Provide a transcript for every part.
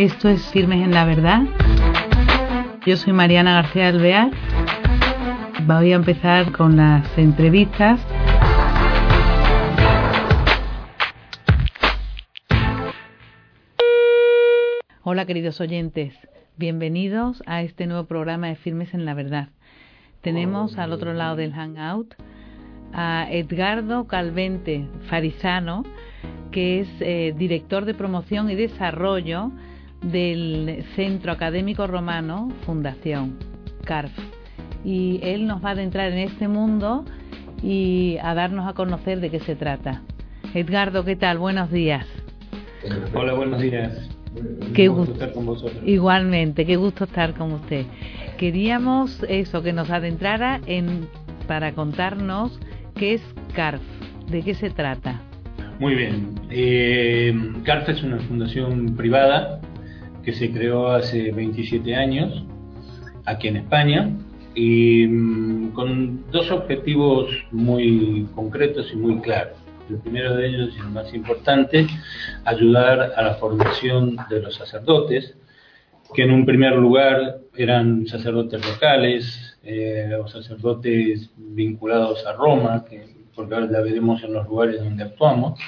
Esto es Firmes en la Verdad. Yo soy Mariana García Alvear. Voy a empezar con las entrevistas. Hola queridos oyentes, bienvenidos a este nuevo programa de Firmes en la Verdad. Tenemos al otro lado del Hangout a Edgardo Calvente Farisano, que es eh, director de promoción y desarrollo del Centro Académico Romano Fundación CARF. Y él nos va a adentrar en este mundo y a darnos a conocer de qué se trata. Edgardo, ¿qué tal? Buenos días. Hola, buenos días. Qué gusto estar con vosotros. Igualmente, qué gusto estar con usted. Queríamos eso, que nos adentrara en para contarnos qué es CARF, de qué se trata. Muy bien. Eh, CARF es una fundación privada que se creó hace 27 años aquí en España y mm, con dos objetivos muy concretos y muy claros. El primero de ellos y el más importante, ayudar a la formación de los sacerdotes, que en un primer lugar eran sacerdotes locales eh, o sacerdotes vinculados a Roma, que, porque ahora ya veremos en los lugares donde actuamos,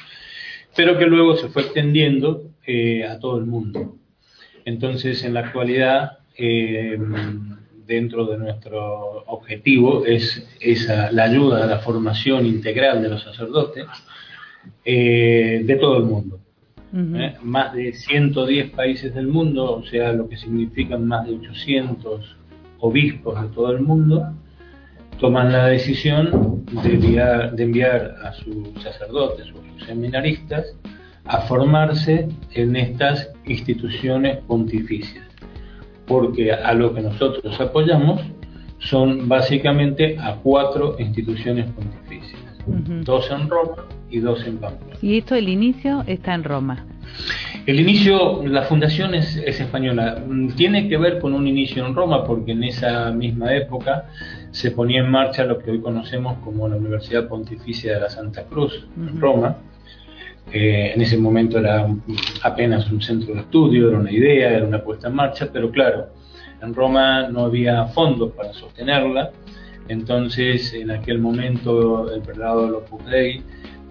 pero que luego se fue extendiendo eh, a todo el mundo. Entonces, en la actualidad, eh, dentro de nuestro objetivo es esa, la ayuda a la formación integral de los sacerdotes eh, de todo el mundo. ¿eh? Más de 110 países del mundo, o sea, lo que significan más de 800 obispos de todo el mundo, toman la decisión de enviar, de enviar a sus sacerdotes o sus seminaristas a formarse en estas instituciones pontificias, porque a lo que nosotros apoyamos son básicamente a cuatro instituciones pontificias, dos en Roma y dos en Pamplona. Y esto, el inicio está en Roma. El inicio, la fundación es, española. Tiene que ver con un inicio en Roma, porque en esa misma época se ponía en marcha lo que hoy conocemos como la Universidad Pontificia de la Santa Cruz, en Roma, en ese momento era apenas un centro de estudio, era una idea, era una puesta en marcha, pero claro, en Roma no había fondos para sostenerla, entonces en aquel momento el prelado de Opus Dei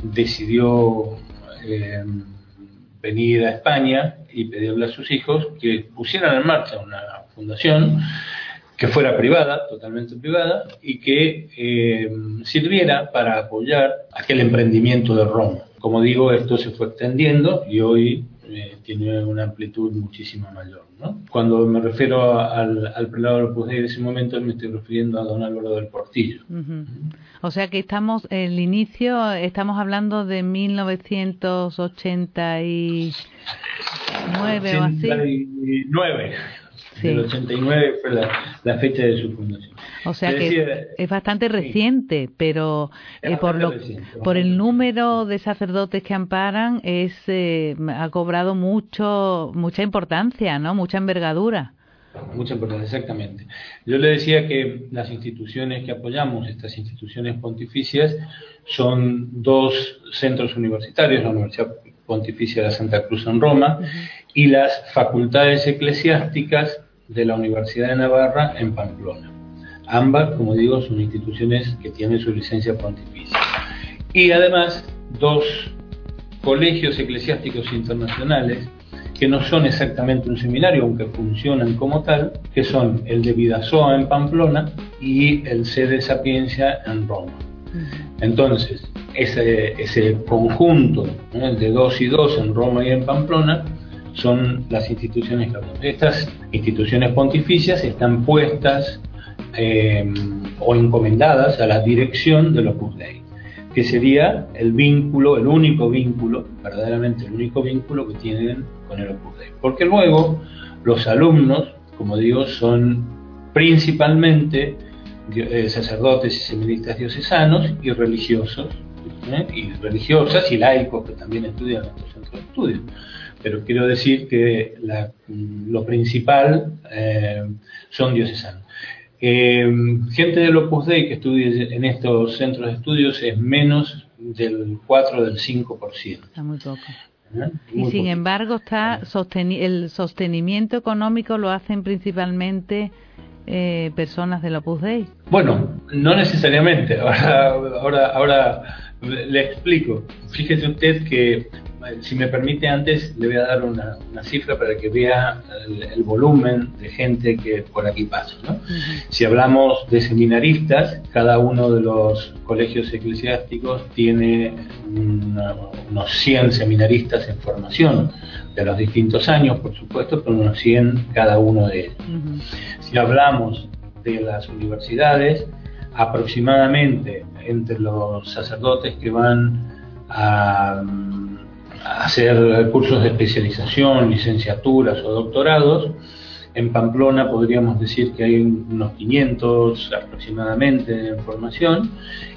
decidió eh, venir a España y pedirle a sus hijos que pusieran en marcha una fundación que fuera privada, totalmente privada, y que eh, sirviera para apoyar aquel emprendimiento de Roma. Como digo, esto se fue extendiendo y hoy eh, tiene una amplitud muchísimo mayor. Cuando me refiero al, al prelado de Opus Dei de ese momento, me estoy refiriendo a don Álvaro del Portillo. O sea que estamos, el inicio, estamos hablando de 1989 o así. 89. El 89 fue la, fecha de su fundación. O sea que es bastante reciente, pero eh, por lo por el número de sacerdotes que amparan es eh, ha cobrado mucho mucha importancia, ¿no? Mucha envergadura. Mucha importancia, exactamente. Yo le decía que las instituciones que apoyamos, estas instituciones pontificias, son dos centros universitarios, la Universidad Pontificia de la Santa Cruz en Roma y las facultades eclesiásticas de la Universidad de Navarra en Pamplona. Ambas, como digo, son instituciones que tienen su licencia pontificia. Y además, dos colegios eclesiásticos internacionales que no son exactamente un seminario, aunque funcionan como tal, que son el de Vidasoa en Pamplona y el Sede Sapiencia en Roma. Entonces, ese, ese conjunto de dos y dos en Roma y en Pamplona son las instituciones que Estas instituciones pontificias están puestas eh, o encomendadas a la dirección de los Dei, que sería el vínculo, el único vínculo, verdaderamente el único vínculo que tienen con el Opus Dei. Porque luego los alumnos, como digo, son principalmente eh, sacerdotes y seminaristas diocesanos y religiosos, ¿eh? y religiosas y laicos que también estudian en estos centros de estudio pero quiero decir que lo principal eh, son diocesanos. Eh, gente del Opus Dei que estudia en estos centros de estudios es menos del 4 del 5%. Está muy poco. ¿eh? Y sin poquito. embargo, está sosteni- el sostenimiento económico lo hacen principalmente eh, personas del Opus Dei. Bueno, no necesariamente. Ahora, ahora, ahora le explico. Fíjese usted que, si me permite antes, le voy a dar una, una cifra para que vea el, el volumen de gente que por aquí pasa. ¿no? Si hablamos de seminaristas, cada uno de los colegios eclesiásticos tiene una- unos 100 seminaristas en formación de los distintos años, por supuesto, pero unos 100 cada uno de ellos. Si hablamos de las universidades, aproximadamente entre los sacerdotes que van a hacer cursos de especialización, licenciaturas o doctorados, en Pamplona podríamos decir que hay unos 500 aproximadamente en formación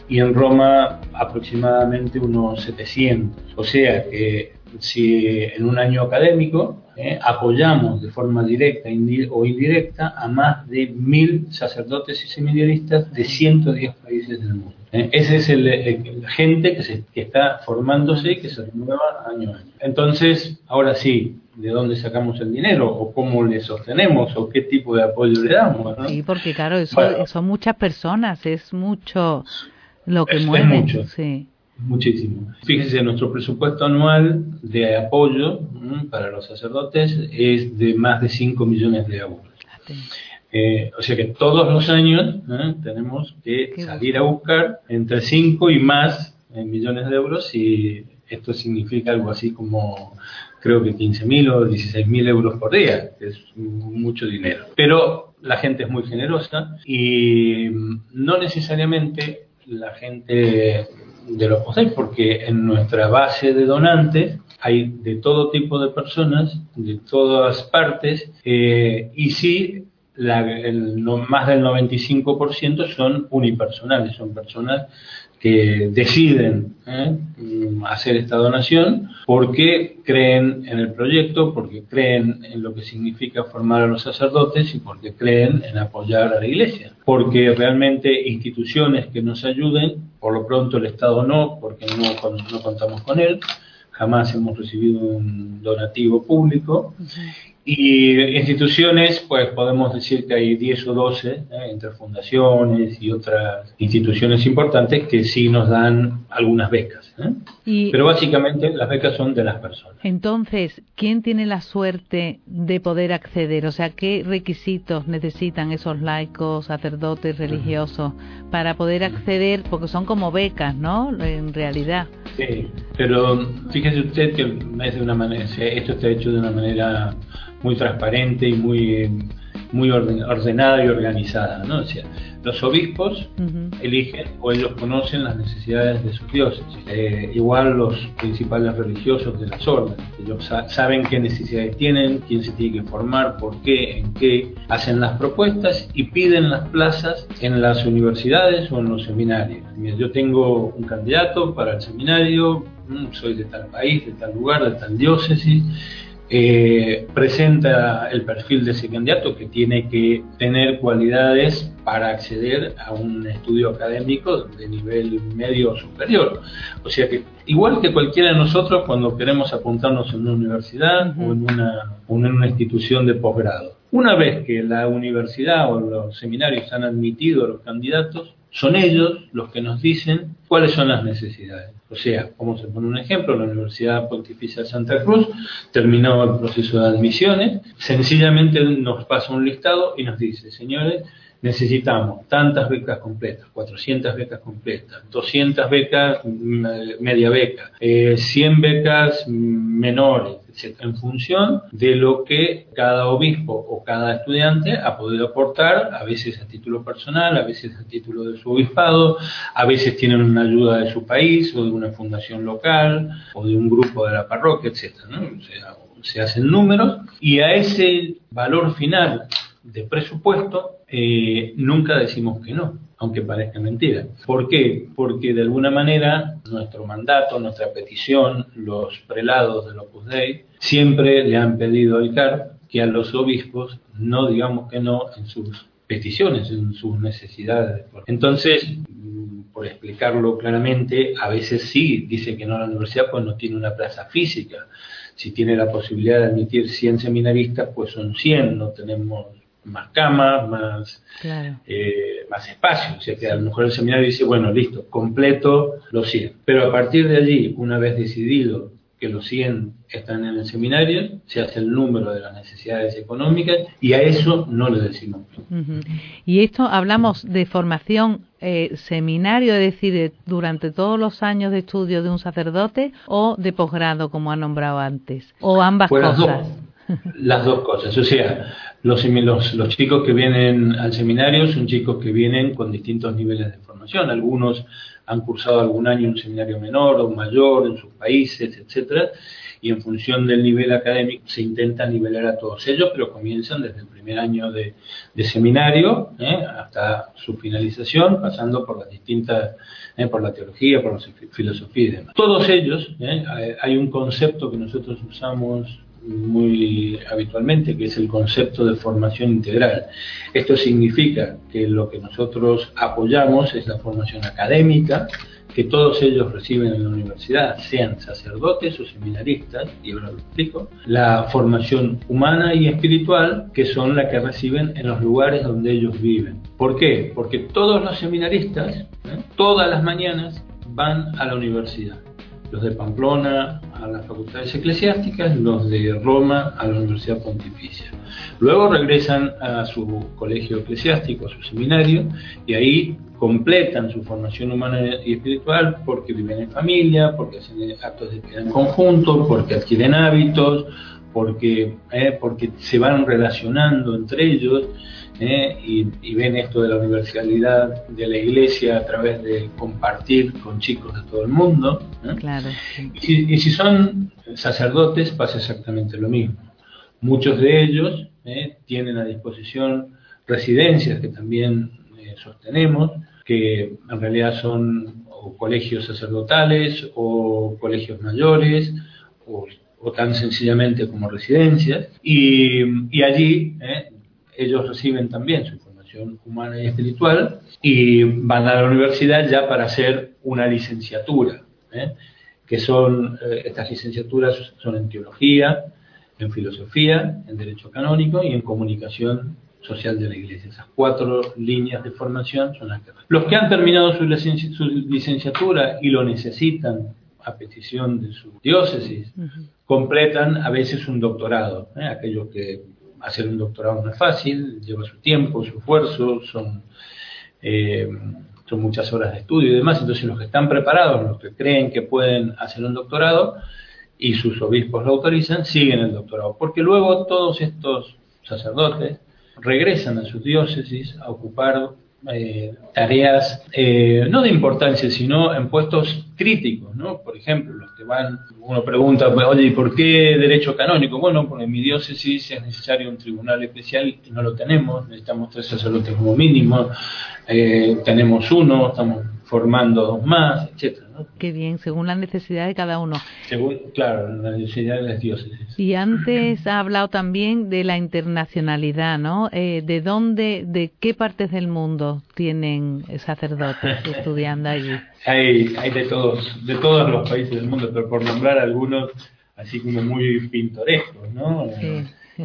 y en Roma aproximadamente unos 700. O sea que si en un año académico eh, apoyamos de forma directa o indirecta a más de mil sacerdotes y seminaristas de 110 países del mundo. ¿eh? Ese es el, gente que, se, que está formándose y que se renueva año a año. Entonces, ahora sí, ¿de dónde sacamos el dinero? ¿O cómo le sostenemos? ¿O qué tipo de apoyo le damos? ¿no? Sí, porque claro, eso Bueno. son muchas personas, es mucho lo que Es- es mueve. mucho. Sí. Muchísimo. Fíjese, nuestro presupuesto anual de apoyo ¿m? para los sacerdotes es de más de 5 millones de euros. Eh, o sea que todos los años ¿eh? tenemos que Qué salir a buscar entre 5 y más eh, millones de euros y esto significa algo así como creo que 15.000 o 16.000 euros por día, que es mucho dinero. Pero la gente es muy generosa y mm, no necesariamente la gente de los POSEI, porque en nuestra base de donantes hay de todo tipo de personas, de todas partes, eh, y sí, la, el, no, más del 95% son unipersonales, son personas que deciden ¿eh? hacer esta donación porque creen en el proyecto, porque creen en lo que significa formar a los sacerdotes y porque creen en apoyar a la iglesia. Porque realmente instituciones que nos ayuden, por lo pronto el Estado no, porque no, no contamos con él, jamás hemos recibido un donativo público. Y instituciones, pues podemos decir que hay 10 o 12, ¿eh? entre fundaciones y otras instituciones importantes que sí nos dan algunas becas. ¿eh? Y Pero básicamente las becas son de las personas. entonces, ¿quién tiene la suerte de poder acceder? O sea, ¿qué requisitos necesitan esos laicos, sacerdotes, religiosos para poder acceder? Porque son como becas, ¿no? En realidad. Sí, pero fíjese usted que es de una manera, esto está hecho de una manera muy transparente y muy, muy orden- ordenada y organizada, ¿no? O sea, los obispos Ujú. eligen o ellos conocen las necesidades de sus diócesis. Eh, igual los principales religiosos de las órdenes, ellos sa- saben qué necesidades tienen, quién se tiene que formar, por qué, en qué, hacen las propuestas y piden las plazas en las universidades o en los seminarios. Mira, Yo tengo un candidato para el seminario, mm, soy de tal país, de tal lugar, de tal diócesis, eh, presenta el perfil de ese candidato que tiene que tener cualidades para acceder a un estudio académico de nivel medio o superior. O sea que, igual que cualquiera de nosotros cuando queremos apuntarnos en una universidad o, en una, o en una institución de posgrado. Una vez que la universidad o los seminarios han admitido a los candidatos, son ellos los que nos dicen cuáles son las necesidades. O sea, vamos a poner un ejemplo, la Universidad Pontificia de Santa Cruz terminó el proceso de admisiones, sencillamente nos pasa un listado y nos dice, señores, necesitamos tantas becas completas, 400 becas completas, 200 becas mm, media beca, eh, 100 becas mm, menores, etc., en función de lo que cada obispo o cada estudiante ha podido aportar, a veces a título personal, a veces a título de su obispado, a veces tienen una ayuda de su país o de una fundación local o de un grupo de la parroquia, etc. ¿no? O sea, se hacen números y a ese valor final de presupuesto eh, nunca decimos que no, aunque parezca mentira. ¿Por qué? Porque de alguna manera nuestro mandato, nuestra petición, los prelados del Opus Dei siempre le han pedido al CAR que a los obispos no digamos que no en sus peticiones, en sus necesidades. Entonces, por explicarlo claramente, a veces sí dice que no la universidad, pues no tiene una plaza física. Si tiene la posibilidad de admitir 100 seminaristas, pues son 100, no tenemos más camas, más, eh, más espacio. O sea que a lo mejor el seminario dice, bueno, listo, completo los 100. Pero a partir de allí, una vez decidido que los 100 están en el seminario, se hace el número de las necesidades económicas y a eso no le decimos. Y esto hablamos de formación eh, seminario, es decir, durante todos los años de estudio de un sacerdote o de posgrado, como ha nombrado antes, o ambas pues cosas. Las dos, cosas, o sea, los, chicos que vienen al seminario son chicos que vienen con distintos niveles de formación, algunos han cursado algún año un seminario menor o mayor en sus países, etcétera, y en función del nivel académico se intenta nivelar a todos ellos, pero comienzan desde el primer año de, seminario ¿eh? hasta su finalización, pasando por las distintas, ¿eh? por la teología, por la filosofía y demás. Todos ellos, ¿eh? hay un concepto que nosotros usamos muy habitualmente, que es el concepto de formación integral. Esto significa que lo que nosotros apoyamos es la formación académica, que todos ellos reciben en la universidad, sean sacerdotes o seminaristas, y ahora lo explico, la formación humana y espiritual, que son la que reciben en los lugares donde ellos viven. ¿Por qué? Porque todos los seminaristas, ¿eh? todas las mañanas, van a la universidad los de Pamplona a las facultades eclesiásticas, los de Roma a la Universidad Pontificia. Luego regresan a su colegio eclesiástico, a su seminario, y ahí completan su formación humana y espiritual porque viven en familia, porque hacen actos de piedad en conjunto, porque adquieren hábitos, porque, eh, porque se van relacionando entre ellos ¿eh? y, ven esto de la universalidad de la iglesia a través de compartir con chicos de todo el mundo. ¿eh? y, si, son sacerdotes pasa exactamente lo mismo. Muchos de ellos ¿eh? tienen a disposición residencias que también sostenemos, que en realidad son colegios sacerdotales o colegios mayores o, tan sencillamente como residencias. Y, y allí ellos reciben también su formación humana y espiritual y van a la universidad ya para hacer una licenciatura, ¿eh? que son, eh, estas licenciaturas son en teología, en filosofía, en derecho canónico y en comunicación social de la iglesia. Esas cuatro líneas de formación son las que... Los que han terminado su, licenciatura y lo necesitan a petición de su diócesis, completan a veces un doctorado, ¿eh? aquellos que hacer un doctorado no es fácil, lleva su tiempo, su esfuerzo, son, eh, son muchas horas de estudio y demás. Entonces los que están preparados, los que creen que pueden hacer un doctorado y sus obispos lo autorizan, siguen el doctorado. Porque luego todos estos sacerdotes regresan a sus diócesis a ocupar eh, tareas eh, no de importancia, sino en puestos críticos, ¿no? Por ejemplo, los que van, uno pregunta, oye, ¿y por qué derecho canónico? Bueno, porque en mi diócesis es necesario un tribunal especial y no lo tenemos, necesitamos tres sacerdotes como mínimo, eh, tenemos uno, estamos formando dos más, etcétera. Qué bien, según la necesidad de cada uno. Según, claro, la necesidad de las diócesis. Y antes ha hablado también de la internacionalidad, ¿no? Eh, ¿De dónde, de qué partes del mundo tienen sacerdotes estudiando allí? Hay, hay de todos, de todos los países del mundo, pero por nombrar algunos así como muy pintorescos, ¿no? Sí.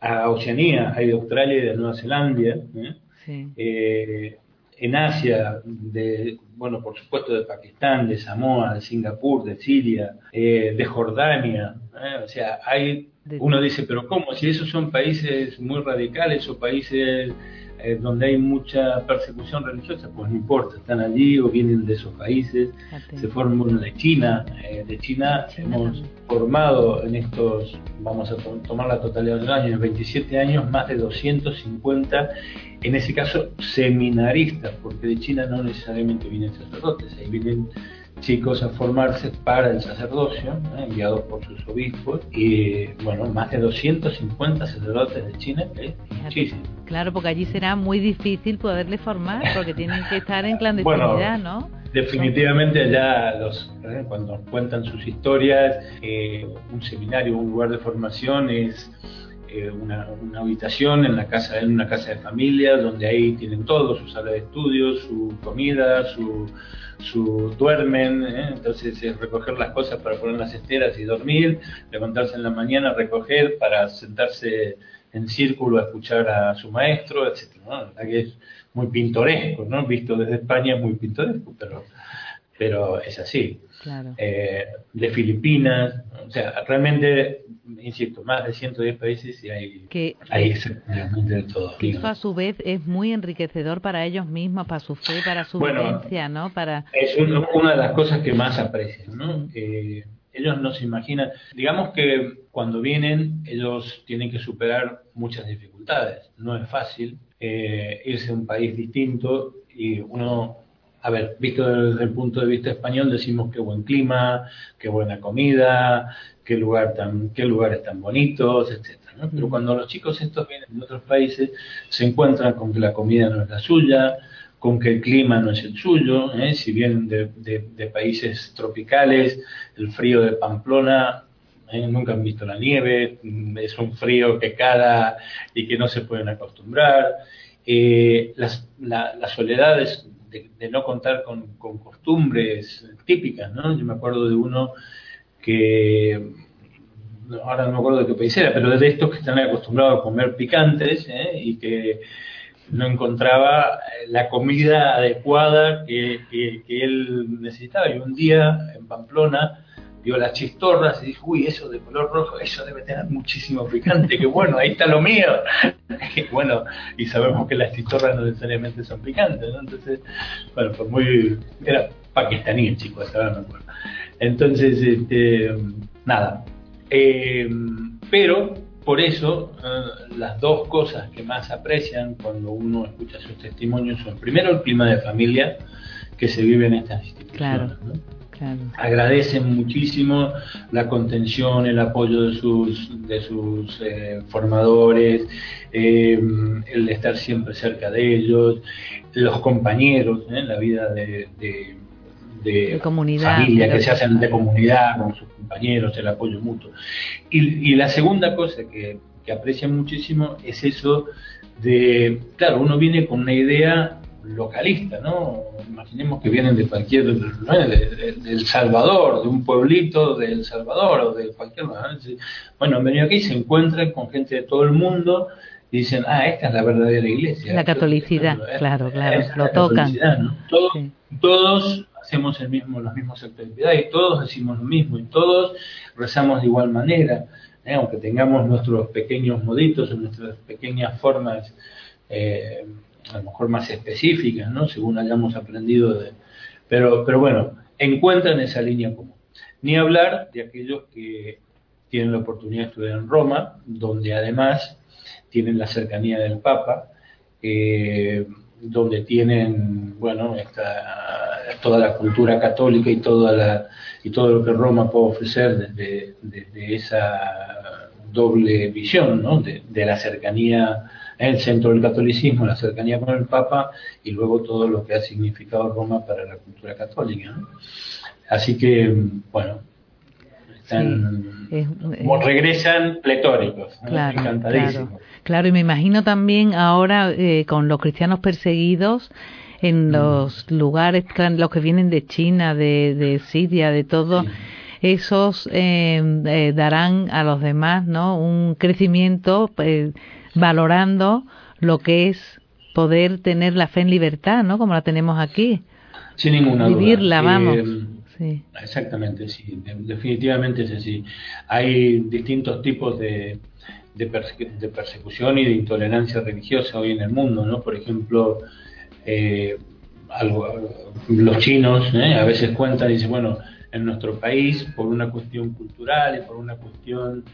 A Oceanía, hay de Australia y de Nueva Zelanda, ¿eh? Sí. Eh, en Asia, de, bueno, por supuesto de Pakistán, de Samoa, de Singapur, de Siria, eh, de Jordania, ¿eh? o sea, hay, uno dice, pero ¿cómo? Si esos son países muy radicales o países eh, donde hay mucha persecución religiosa, pues no importa, están allí o vienen de esos países, se forman uno de China, eh, de China hemos formado en estos, vamos a tomar la totalidad del año, en 27 años, más de 250, en ese caso seminaristas, porque de China no necesariamente vienen sacerdotes, ahí vienen chicos a formarse para el sacerdocio, ¿eh? enviados por sus obispos, y bueno, más de 250 sacerdotes de China, que muchísimo. Claro, porque allí será muy difícil poderle formar, porque tienen que estar en clandestinidad, ¿no? Definitivamente allá los, ¿eh? cuando cuentan sus historias, eh, un seminario, un lugar de formación es eh, una, habitación en la casa en una casa de familia donde ahí tienen todo su sala de estudios su comida su, duermen ¿eh? entonces es recoger las cosas para poner las esteras y dormir levantarse en la mañana recoger para sentarse en círculo a escuchar a su maestro etcétera que es muy pintoresco no visto desde España es muy pintoresco pero pero es así eh, de Filipinas, o sea, realmente, insisto, más de 110 países y hay, que, hay de todo. Que eso a su vez es muy enriquecedor para ellos mismos, para su fe, para su vivencia, ¿no? Para... Es una de las cosas que más aprecian, ¿no? ellos no se imaginan, digamos que cuando vienen ellos tienen que superar muchas dificultades, no es fácil eh, irse a un país distinto y uno a ver, visto desde el punto de vista español, decimos qué buen clima, qué buena comida, qué lugar tan, qué lugares tan bonitos, etcétera. Pero cuando los chicos estos vienen de otros países, se encuentran con que la comida no es la suya, con que el clima no es el suyo, ¿eh? si vienen de, países tropicales, el frío de Pamplona, ¿eh? nunca han visto la nieve, es un frío que cada y que no se pueden acostumbrar. Eh, las, la, la soledad es de, no contar con, costumbres típicas, ¿no? Yo me acuerdo de uno que, ahora no me acuerdo de qué país era, pero de estos que están acostumbrados a comer picantes ¿eh? y que no encontraba la comida adecuada que, que, él necesitaba. Y un día en Pamplona vio las chistorras y dijo, uy, eso de color rojo, eso debe tener muchísimo picante, que bueno, ahí está lo mío. bueno, y sabemos que las chistorras no necesariamente son picantes, ¿no? Entonces, bueno, fue muy, era pakistaní el chico, hasta ahora me acuerdo. Entonces, este, nada. Eh, pero, por eso, eh, las dos cosas que más aprecian cuando uno escucha sus testimonios son, primero, el clima de familia que se vive en estas instituciones. ¿no? Agradecen muchísimo la contención, el apoyo de sus, de sus eh, formadores, eh, el estar siempre cerca de ellos, los compañeros, en ¿eh? la vida de, de, comunidad, familia que se hacen de comunidad con sus compañeros, el apoyo mutuo. Y, y la segunda cosa que, que aprecian muchísimo es eso de, claro, uno viene con una idea localista, ¿no? Imaginemos que vienen de cualquier, del Salvador, de un pueblito de El Salvador o de cualquier lugar. Bueno, han venido aquí y se encuentran con gente de todo el mundo y dicen, ah, esta es la verdadera iglesia. La catolicidad, claro, claro, lo tocan. Todos, todos hacemos el mismo, los mismos actos de piedad y todos decimos lo mismo y todos rezamos de igual manera, ¿eh? aunque tengamos nuestros pequeños moditos, nuestras pequeñas formas. Eh, a lo mejor más específicas, ¿no? Según hayamos aprendido de... Pero, pero bueno, encuentran esa línea común. Ni hablar de aquellos que tienen la oportunidad de estudiar en Roma, donde además tienen la cercanía del Papa, eh, donde tienen, bueno, esta, toda la cultura católica y toda la y todo lo que Roma puede ofrecer desde, esa doble visión, ¿no? de, de la cercanía el centro del catolicismo, la cercanía con el Papa y luego todo lo que ha significado Roma para la cultura católica. Así que, bueno, están, regresan pletóricos, claro, encantadísimos. Claro. y me imagino también ahora eh, con los cristianos perseguidos en mm. los lugares, los que vienen de China, de, de Siria, de todo. esos eh, eh, darán a los demás no un crecimiento eh, valorando lo que es poder tener la fe en libertad, ¿no? Como la tenemos aquí. Sin ninguna Vivirla, vamos. sí. Exactamente, sí. definitivamente es así. Hay distintos tipos de, de, persecución y de intolerancia religiosa hoy en el mundo, ¿no? Por ejemplo, eh, algo, los chinos ¿eh? a veces cuentan y dicen, bueno, en nuestro país, por una cuestión cultural y por una cuestión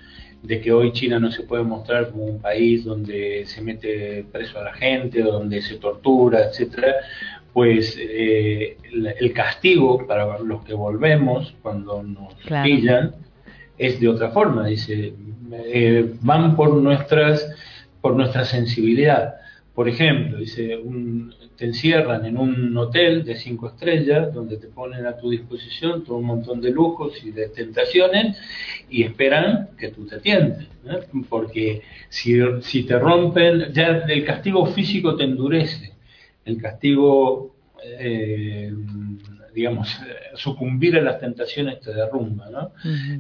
de que hoy China no se puede mostrar como un país donde se mete preso a la gente, donde se tortura, etcétera, pues eh, el, castigo para los que volvemos cuando nos pillan es de otra forma. Dice, eh, van por nuestras por nuestra sensibilidad, Por ejemplo, dice, te encierran en un hotel de cinco estrellas donde te ponen a tu disposición todo un montón de lujos y de tentaciones y esperan que tú te atiendes. Porque si, si te rompen, ya el castigo físico te endurece, el castigo, eh, digamos, sucumbir a las tentaciones te derrumba, ¿no?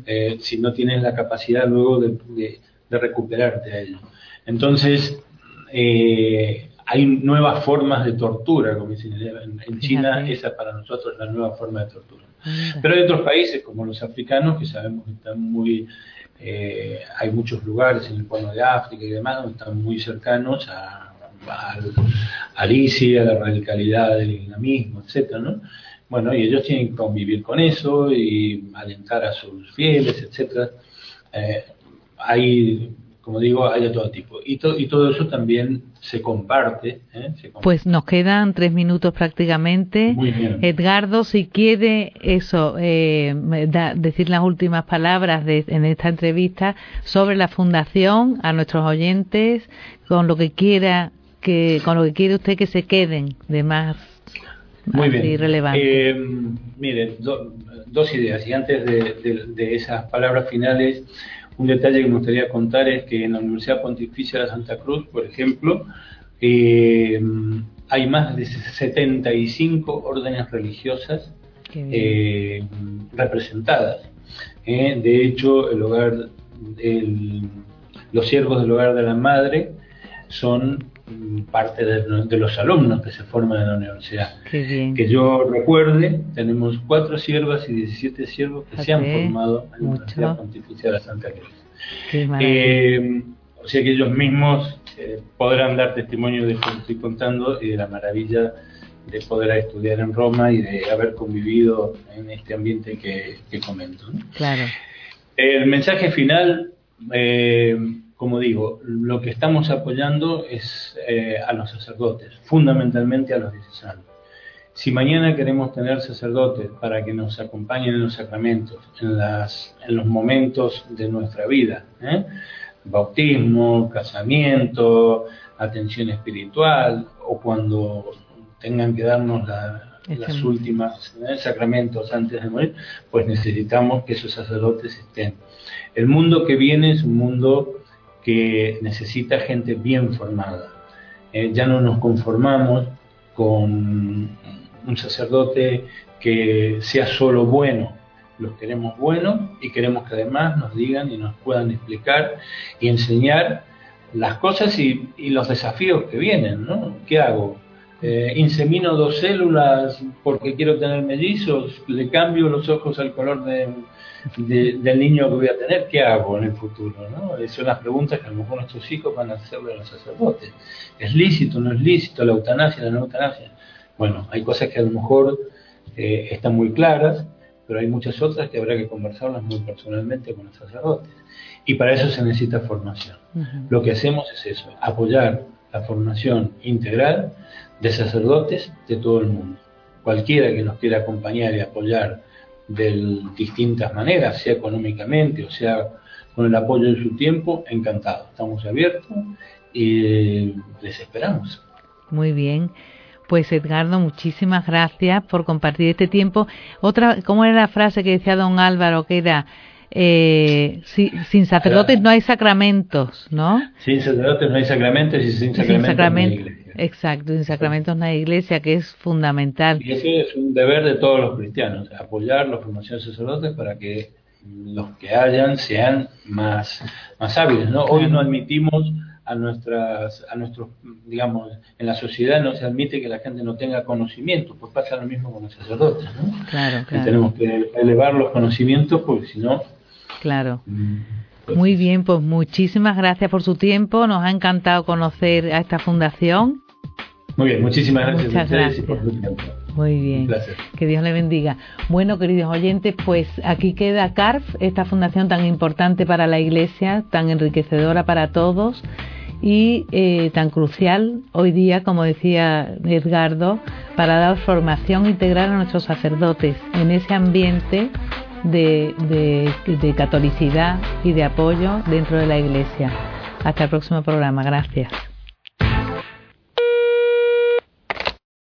Eh, si no tienes la capacidad luego de, de recuperarte a ello. Entonces, eh, hay nuevas formas de tortura, como dicen en, China, esa para nosotros es la nueva forma de tortura. Pero hay otros países, como los africanos, que sabemos que están muy, eh, hay muchos lugares en el pueblo de África y demás, donde están muy cercanos a, a, a ISI, a la radicalidad del islamismo, etcétera, ¿no? Bueno, y ellos tienen que convivir con eso y alentar a sus fieles, etcétera. Eh, hay como digo, hay de todo tipo. Y, y todo eso también se comparte, ¿eh? Pues nos quedan tres minutos prácticamente. Muy bien. Edgardo, si quiere eso, eh, decir las últimas palabras de, en esta entrevista sobre la fundación a nuestros oyentes, con lo que quiera que, con lo que quiere usted que se queden de más muy bien. relevante. Eh, mire, dos ideas. Y antes de esas palabras finales, un detalle que me gustaría contar es que en la Universidad Pontificia de Santa Cruz, por ejemplo, eh, hay más de 75 órdenes religiosas eh, representadas. Eh, de hecho, el hogar, los siervos del hogar de la madre son parte de, los alumnos que se forman en la universidad. Que yo recuerde, tenemos cuatro siervas y 17 siervos que se han formado en la Universidad Pontificia de Santa Cruz. Eh, o sea que ellos mismos eh, podrán dar testimonio de lo que estoy contando y de la maravilla de poder estudiar en Roma y de haber convivido en este ambiente que, comento. Claro. El mensaje final eh, como digo, lo que estamos apoyando es eh, a los sacerdotes, fundamentalmente a los diocesanos. Si mañana queremos tener sacerdotes para que nos acompañen en los sacramentos, en, las, en los momentos de nuestra vida, ¿eh? bautismo, casamiento, atención espiritual, o cuando tengan que darnos las últimas ¿eh? sacramentos antes de morir, pues necesitamos que esos sacerdotes estén. El mundo que viene es un mundo que necesita gente bien formada. Eh, ya no nos conformamos con un sacerdote que sea solo bueno. Los queremos buenos y queremos que además nos digan y nos puedan explicar y enseñar las cosas y, los desafíos que vienen, ¿no? ¿Qué hago? Eh, insemino dos células porque quiero tener mellizos, le cambio los ojos al color de, del niño que voy a tener, ¿qué hago en el futuro? ¿no? Son las preguntas que a lo mejor nuestros hijos van a hacerle a los sacerdotes. ¿Es lícito, no es lícito la eutanasia, la no eutanasia? Bueno, hay cosas que a lo mejor eh, están muy claras, pero hay muchas otras que habrá que conversarlas muy personalmente con los sacerdotes. Y para eso se necesita formación. Lo que hacemos es eso, apoyar la formación integral de sacerdotes de todo el mundo. Cualquiera que nos quiera acompañar y apoyar de distintas maneras, sea económicamente o sea con el apoyo de su tiempo, encantado. Estamos abiertos y les esperamos. Muy bien. Pues Edgardo, muchísimas gracias por compartir este tiempo. Otra, ¿cómo era la frase que decía don Álvaro? Que era, eh, sin sacerdotes no hay sacramentos, ¿no? Sin sacerdotes no hay sacramentos y sin sacramentos, no Exacto, sin sacramentos no hay iglesia, que es fundamental. Y ese es un deber de todos los cristianos, apoyar la formación de sacerdotes para que los que hayan sean más, más hábiles, ¿no? Hoy no admitimos a nuestras, a nuestros, digamos, en la sociedad no se admite que la gente no tenga conocimiento, pues pasa lo mismo con los sacerdotes, ¿no? Claro, claro. tenemos que elevar los conocimientos porque si no... Claro. Muy bien, pues muchísimas gracias por su tiempo, nos ha encantado conocer a esta fundación muy bien, muchísimas gracias Muchas gracias. por tiempo. Muy bien. Que Dios le bendiga. Bueno, queridos oyentes, pues aquí queda CARF, esta fundación tan importante para la Iglesia, tan enriquecedora para todos y eh, tan crucial hoy día, como decía Edgardo, para dar formación integral a nuestros sacerdotes en ese ambiente de, de catolicidad y de apoyo dentro de la Iglesia. Hasta el próximo programa. Gracias.